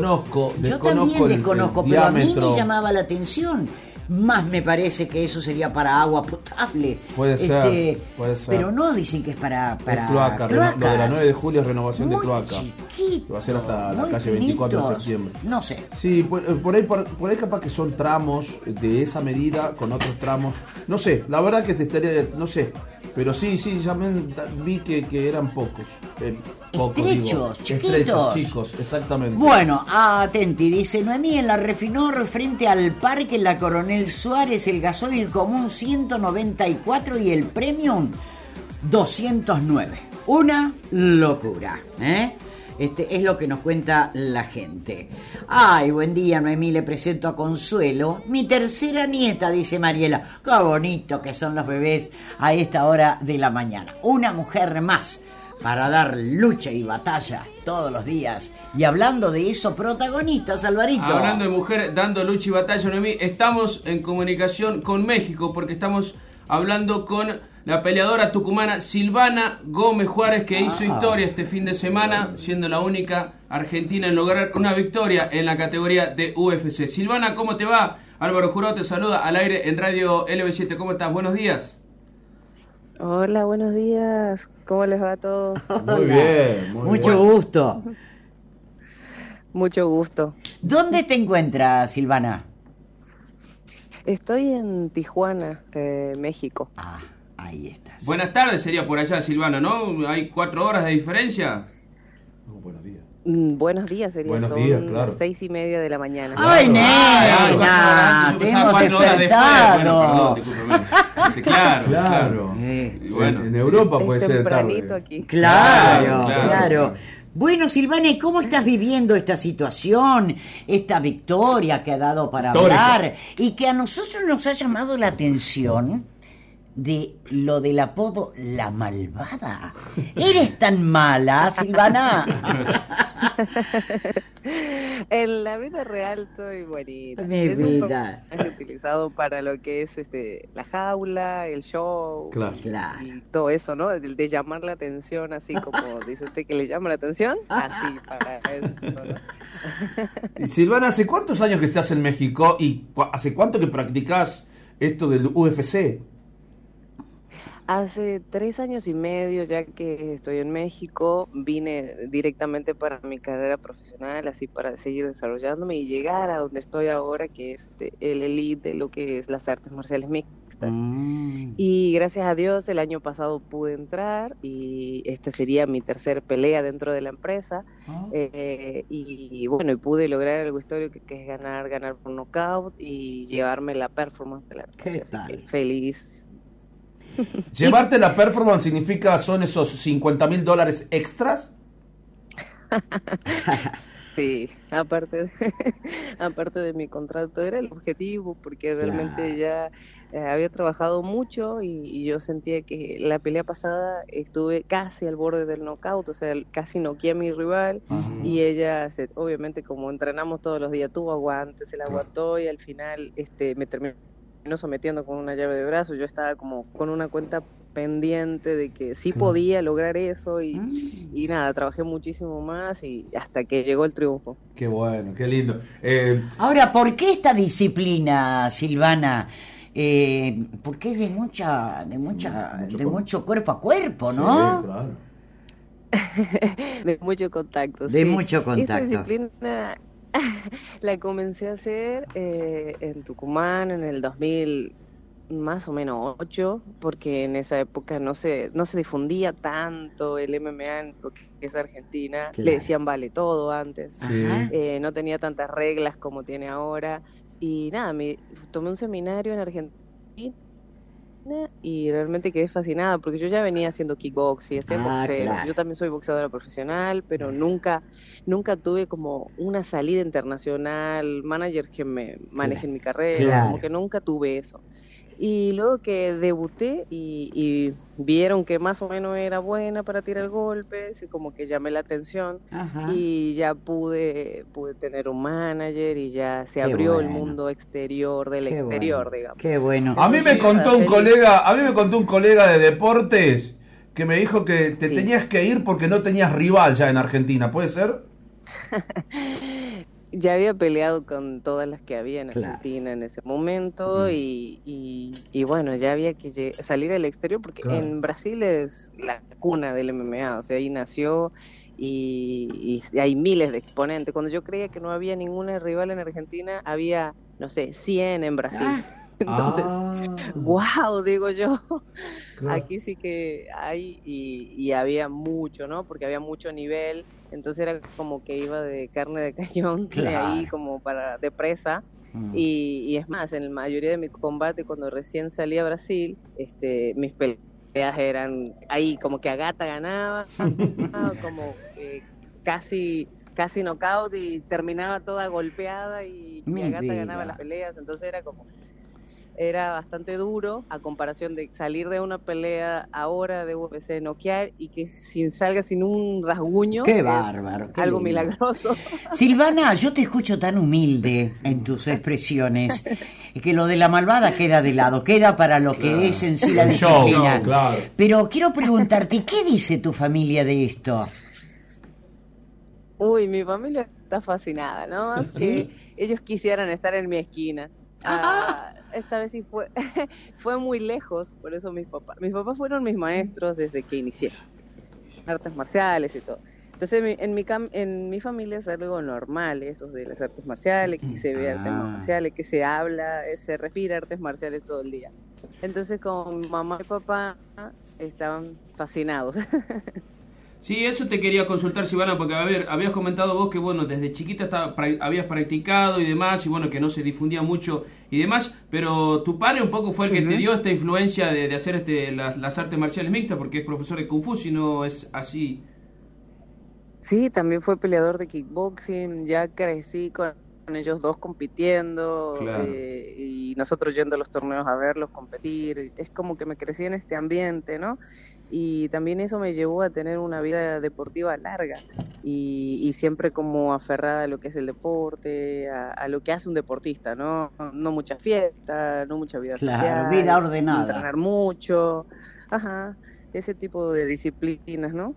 Conozco, Yo desconozco también el- el desconozco, pero a mí me llamaba la atención. Más me parece que eso sería para agua potable. Este, Puede ser, puede ser. Pero no dicen que es para, para Es cloaca, reno- lo de la cloacas. 9 de julio es renovación de Muy cloaca. chiquito, Va a ser hasta la calle 24 de septiembre. No sé. Sí, por, eh, por ahí, por, por ahí capaz que son tramos de esa medida con otros tramos. No sé, la verdad que te estaría, no sé. Pero sí, sí, ya me- ta- vi que, que eran pocos. Eh, pocos digo. Estrechos, chiquitos. Estrechos, chicos, exactamente. Bueno, atenti, dice Noemí en la Refinor frente al parque en la Coronel Suárez, el gasoil común 194 y el premium 209. Una locura, ¿eh? Este es lo que nos cuenta la gente. Ay, buen día, Noemí, le presento a Consuelo, mi tercera nieta, dice Mariela. Qué bonito que son los bebés a esta hora de la mañana. Una mujer más para dar lucha y batalla todos los días. Y hablando de eso, protagonistas, Alvarito. Hablando de mujer dando lucha y batalla, Noemí, estamos en comunicación con México porque estamos hablando con la peleadora tucumana Silvana Gómez Juárez que hizo historia este fin de semana, siendo la única argentina en lograr una victoria en la categoría de UFC. Silvana, ¿cómo te va? Álvaro Jurado te saluda al aire en Radio LB7. ¿Cómo estás? Buenos días. Hola, buenos días. ¿Cómo les va a todos? Muy bien, muy Mucho bien. gusto. Mucho gusto. ¿Dónde te encuentras, Silvana? Estoy en Tijuana, eh, México. Ah, ahí estás. Buenas tardes sería por allá, Silvana, ¿no? Hay cuatro horas de diferencia. No, buenos días. Mm, buenos días, sería. Buenos Son días, claro. seis y media de la mañana. ¡Ay, horas, yo Te hemos cuatro horas después. Bueno, despertado. perdón, discúlpame. Claro, Claro. claro. Eh, Y bueno. en, en Europa Es puede ser tarde. aquí. Claro, Claro, claro. claro. Bueno, Silvana, ¿y cómo estás viviendo esta situación, esta victoria que ha dado para Histórica. hablar y que a nosotros nos ha llamado la atención de lo del apodo La Malvada? ¿Eres tan mala, Silvana? En la vida real estoy buenita. Mi Es vida. personaje utilizado para lo que es este la jaula, el show. Claro. Claro. Y todo eso, ¿no? De, de llamar la atención, así como dice usted que le llama la atención, así para eso. ¿no? Y Silvana, ¿hace cuántos años que estás en México y cu- hace cuánto que practicás esto del UFC? Hace tres años y medio ya que estoy en México, vine directamente para mi carrera profesional, así para seguir desarrollándome y llegar a donde estoy ahora, que es este, el elite de lo que es las artes marciales mixtas. Mm. Y gracias a Dios el año pasado pude entrar y esta sería mi tercer pelea dentro de la empresa. Ah. Eh, y, bueno, y pude lograr algo histórico que, que es ganar, ganar por knockout y llevarme la performance de la noche. ¿Qué Así tal? que feliz. Llevarte la performance significa son esos 50 mil dólares extras. Sí, aparte de, aparte de mi contrato era el objetivo porque realmente ya. eh, había trabajado mucho y, y yo sentía que la pelea pasada estuve casi al borde del knockout, o sea, casi noqueé a mi rival y ella, se- obviamente como entrenamos todos los días, tuvo aguante, se la aguantó y al final este me terminó sometiendo con una llave de brazo, yo estaba como con una cuenta pendiente de que sí podía lograr eso y, Mm. y nada, trabajé muchísimo más y hasta que llegó el triunfo. Qué bueno, qué lindo. Eh, Ahora, ¿por qué esta disciplina, Silvana? Eh, porque es de mucha, de mucha, Mucho de mucho cuerpo a cuerpo, sí, ¿no? claro. de mucho contacto. De sí. mucho Esta contacto. disciplina la comencé a hacer eh, en Tucumán en el 2000 más o menos 8, porque en esa época no se no se difundía tanto el MMA en lo que es Argentina. Claro. Le decían vale todo antes. Sí. Eh, no tenía tantas reglas como tiene ahora. Y nada, me tomé un seminario en Argentina y realmente quedé fascinada porque yo ya venía haciendo kickboxing, hacía Ah, boxeo. claro. Yo también soy boxeadora profesional, pero nunca nunca tuve como una salida internacional, manager que me manejen mi carrera, Claro. como que nunca tuve eso. Y luego que debuté y, y vieron que más o menos era buena para tirar golpes, y como que llamé la atención Ajá. y ya pude pude tener un manager y ya se Qué abrió el mundo exterior del Qué exterior, bueno, digamos. Qué bueno. A mí me contó un colega, a mí me contó un colega de deportes que me dijo que te Sí. tenías que ir porque no tenías rival ya en Argentina, ¿puede ser? ya había peleado con todas las que había en Argentina en ese momento y, y, bueno, ya había que salir al exterior porque en Brasil es la cuna del MMA, o sea, ahí nació y, hay miles de exponentes. Cuando yo creía que no había ninguna rival en Argentina, había, no sé, 100 en Brasil. Ah. Entonces, wow, ah. digo yo, aquí sí que hay y, había mucho, ¿no? Porque había mucho nivel, entonces era como que iba de carne de cañón, de ahí como para de presa. Mm. Y, es más, en la mayoría de mi combate, cuando recién salí a Brasil, este, mis peleas eran ahí como que Agata ganaba, como que casi casi knockout y terminaba toda golpeada y, y Agata ganaba las peleas, entonces era como era bastante duro a comparación de salir de una pelea ahora de UFC noquear y que sin salga sin un rasguño. Qué bárbaro. algo milagroso. Silvana, yo te escucho tan humilde en tus expresiones que lo de la malvada queda de lado, queda para lo que es en sí la disciplina. Pero quiero preguntarte, ¿qué dice tu familia de esto? Uy, mi familia está fascinada, ¿no? ¿Sí? ellos quisieran estar en mi esquina. Ah, esta vez sí fue, fue muy lejos, por eso mis papás, mis papás fueron mis maestros desde que inicié, artes marciales y todo. Entonces en mi, en mi familia es algo normal esto de las artes marciales, que se ve artes ah. marciales, que se habla, eh, se respira artes marciales todo el día. Entonces con mamá y papá estaban fascinados. Sí, eso te quería consultar, Silvana, porque a ver, habías comentado vos que, bueno, desde chiquita estaba, habías practicado y demás, y bueno, que no se difundía mucho y demás, pero tu padre un poco fue el que te dio esta influencia de, hacer este, las, artes marciales mixtas, porque es profesor de Kung Fu, si no es así. Sí, también fue peleador de kickboxing, ya crecí con ellos dos compitiendo eh, y nosotros yendo a los torneos a verlos competir, es como que me crecí en este ambiente, ¿no? Y también eso me llevó a tener una vida deportiva larga y, siempre como aferrada a lo que es el deporte, a, lo que hace un deportista, ¿no? No mucha fiesta, no mucha vida claro, vida ordenada. Entrenar mucho, ajá, ese tipo de disciplinas, ¿no?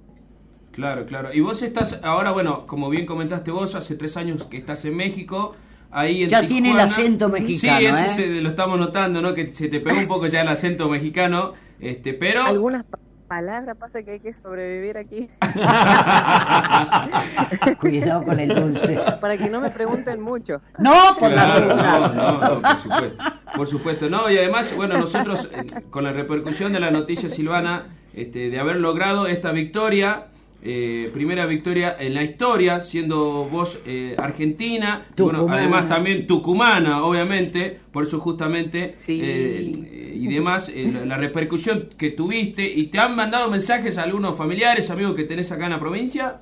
Claro, claro. Y vos estás ahora, bueno, como bien comentaste vos, hace tres años que estás en México. Ahí en ya tiene el acento mexicano. Sí, eso ¿eh? lo estamos notando, ¿no? Que se te pegó un poco ya el acento mexicano. Este, pero. Algunas palabra, pasa que hay que sobrevivir aquí. Cuidado con el dulce. Para que no me pregunten mucho. No, por la no, no, por supuesto. Por supuesto, no, y además, bueno, nosotros eh, con la repercusión de la noticia silvana, este, de haber logrado esta victoria, eh, primera victoria en la historia, siendo vos eh, argentina, bueno, además también tucumana, obviamente, por eso justamente, eh, y demás, la, repercusión que tuviste, y te han mandado mensajes a algunos familiares, amigos que tenés acá en la provincia.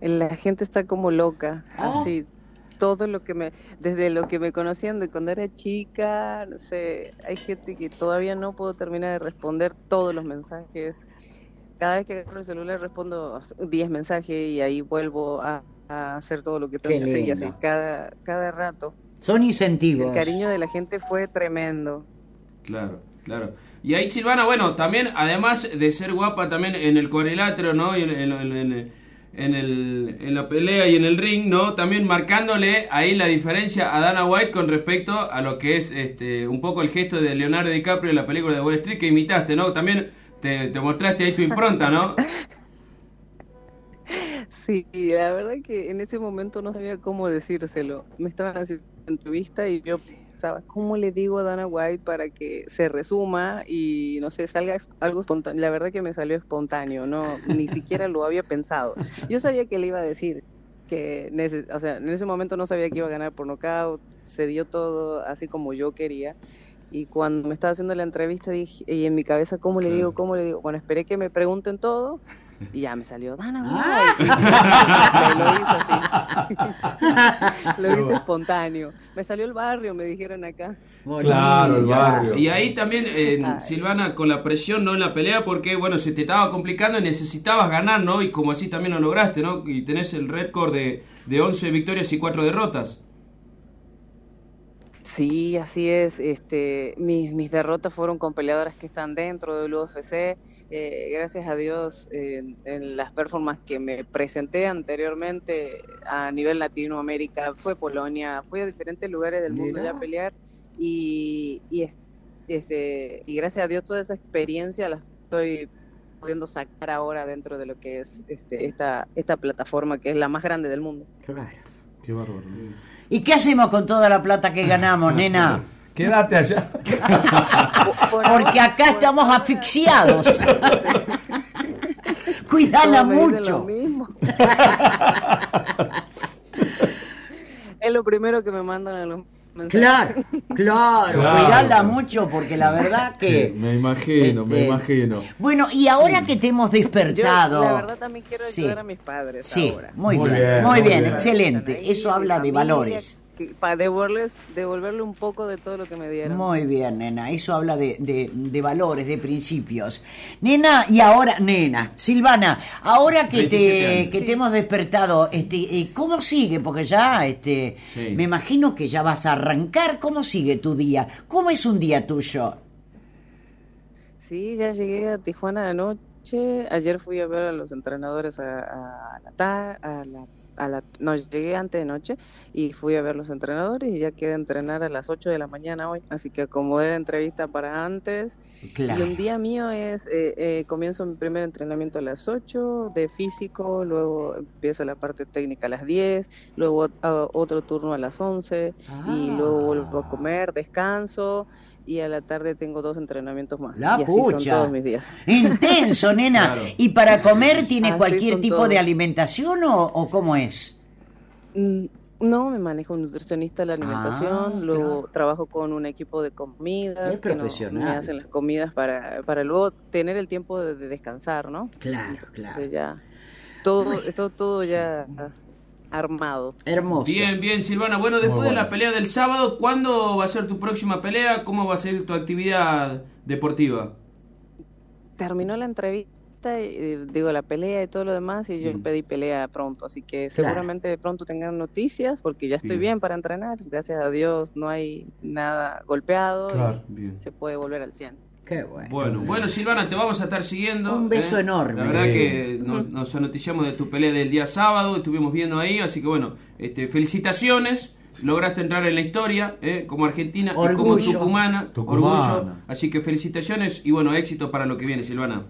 La gente está como loca, ah. así, todo lo que me, desde lo que me conocían de cuando era chica, no sé, hay gente que todavía no puedo terminar de responder todos los mensajes cada vez que agarro el celular respondo 10 mensajes y ahí vuelvo a, hacer todo lo que tengo que hacer y así cada, cada rato. Son incentivos. El cariño de la gente fue tremendo. Claro, claro. Y ahí Silvana, bueno, también además de ser guapa también en el cuadrilátero, ¿no? Y en, en, en, el, en la pelea y en el ring, ¿no? También marcándole ahí la diferencia a Dana White con respecto a lo que es este un poco el gesto de Leonardo DiCaprio en la película de Wall Street que imitaste, ¿no? También te, mostraste ahí tu impronta, ¿no? Sí, la verdad que en ese momento no sabía cómo decírselo. Me estaban haciendo entrevista y yo pensaba, ¿cómo le digo a Dana White para que se resuma y no sé, salga algo espontáneo? La verdad que me salió espontáneo, no, ni siquiera lo había pensado. Yo sabía que le iba a decir que, o sea, en ese momento no sabía que iba a ganar por nocaut, se dio todo así como yo quería y cuando me estaba haciendo la entrevista dije, y en mi cabeza, ¿cómo le digo? ¿Cómo le digo? Bueno, esperé que me pregunten todo y ya me salió Dana ah. lo hice así. lo hice espontáneo. Me salió el barrio, me dijeron acá. Claro, el barrio. Y ahí también, eh, Silvana, con la presión, ¿no? En la pelea, porque, bueno, se te estaba complicando y necesitabas ganar, ¿no? Y como así también lo lograste, ¿no? Y tenés el récord de, de 11 victorias y 4 derrotas. Sí, así es. Este, mis, mis derrotas fueron con peleadoras que están dentro del UFC. Eh, gracias a Dios, en, las performances que me presenté anteriormente a nivel Latinoamérica, fue Polonia, fui a diferentes lugares del mundo ya a pelear y, y, este, y gracias a Dios toda esa experiencia la estoy pudiendo sacar ahora dentro de lo que es este, esta, esta plataforma que es la más grande del mundo. Claro. Qué bárbaro. ¿Y qué hacemos con toda la plata que ganamos, nena? Quédate allá. Porque acá estamos asfixiados. Cuídala mucho. es lo primero que me mandan a los Claro, claro, cuidarla mucho porque la verdad que... me imagino, me este, imagino. Bueno, y ahora que te hemos despertado... la verdad también quiero ayudar a mis padres sí, ahora. Muy, bien, muy bien, excelente. Eso habla de valores para devolverles, devolverle un poco de todo lo que me dieron. Muy bien, nena, eso habla de, de, valores, de principios. Nena, y ahora, nena, Silvana, ahora que te, que te hemos despertado, este, eh, ¿cómo sigue? Porque ya, este, me imagino que ya vas a arrancar, ¿cómo sigue tu día? ¿Cómo es un día tuyo? Sí, ya llegué a Tijuana anoche, ayer fui a ver a los entrenadores a, a la, a la a la, no, llegué antes de noche y fui a ver los entrenadores y ya quiero entrenar a las 8 de la mañana hoy, así que acomodé la entrevista para antes. Y un día mío es, eh, eh, comienzo mi primer entrenamiento a las 8 de físico, luego empieza la parte técnica a las 10, luego otro turno a las 11 y luego vuelvo a comer, descanso y a la tarde tengo dos entrenamientos más. La y pucha. Son todos mis días. Intenso, nena. ¿Y para comer tiene cualquier tipo de alimentación o, cómo es? Mm, no, me manejo un nutricionista la alimentación, ah, luego trabajo con un equipo de comidas que me hacen las comidas para, para luego tener el tiempo de, descansar, ¿no? Claro, claro. ya todo, todo, todo ya armado. Hermoso. Bien, bien, Silvana. Bueno, después de la pelea del sábado, ¿cuándo va a ser tu próxima pelea? ¿Cómo va a ser tu actividad deportiva? Terminó la entrevista, eh, digo, la pelea y todo lo demás, y yo mm. pedí pelea pronto, así que seguramente de pronto tengan noticias, porque ya estoy bien. para entrenar. Gracias a Dios no hay nada golpeado. Claro, Se puede volver al 100. Qué bueno. Bueno, bueno, Silvana, te vamos a estar siguiendo. Un beso ¿eh? enorme. La verdad que nos, nos, anoticiamos de tu pelea del día sábado, estuvimos viendo ahí, así que bueno, este, felicitaciones. Lograste entrar en la historia ¿eh? como argentina y como tucumana, Orgullo. Así que felicitaciones y bueno, éxito para lo que viene, Silvana.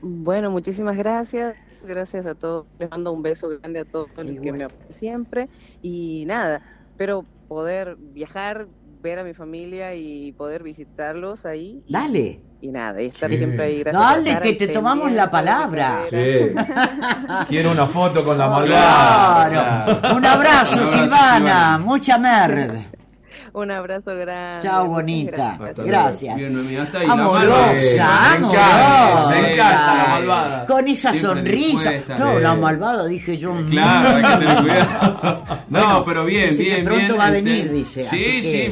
Bueno, muchísimas gracias. Gracias a todos. Les mando un beso grande a todos los que me apoyan siempre. Y nada, espero poder viajar ver a mi familia y poder visitarlos ahí. Dale. Y nada, y estar siempre ahí. Gracias Dale, que te tomamos la palabra. Sí. Quiero una foto con la malvada. Claro. Un abrazo, Silvana. Mucha merda. Un abrazo grande. Chao, bonita. Gracias. Bien, hasta ahí, amorosa, amorosa. Me encanta la malvada. Con esa sonrisa. no, la malvada, dije yo. Claro, hay que tener cuidado. No, pero bien, bien, bien. pronto va a venir, este, dice. Sí, sí,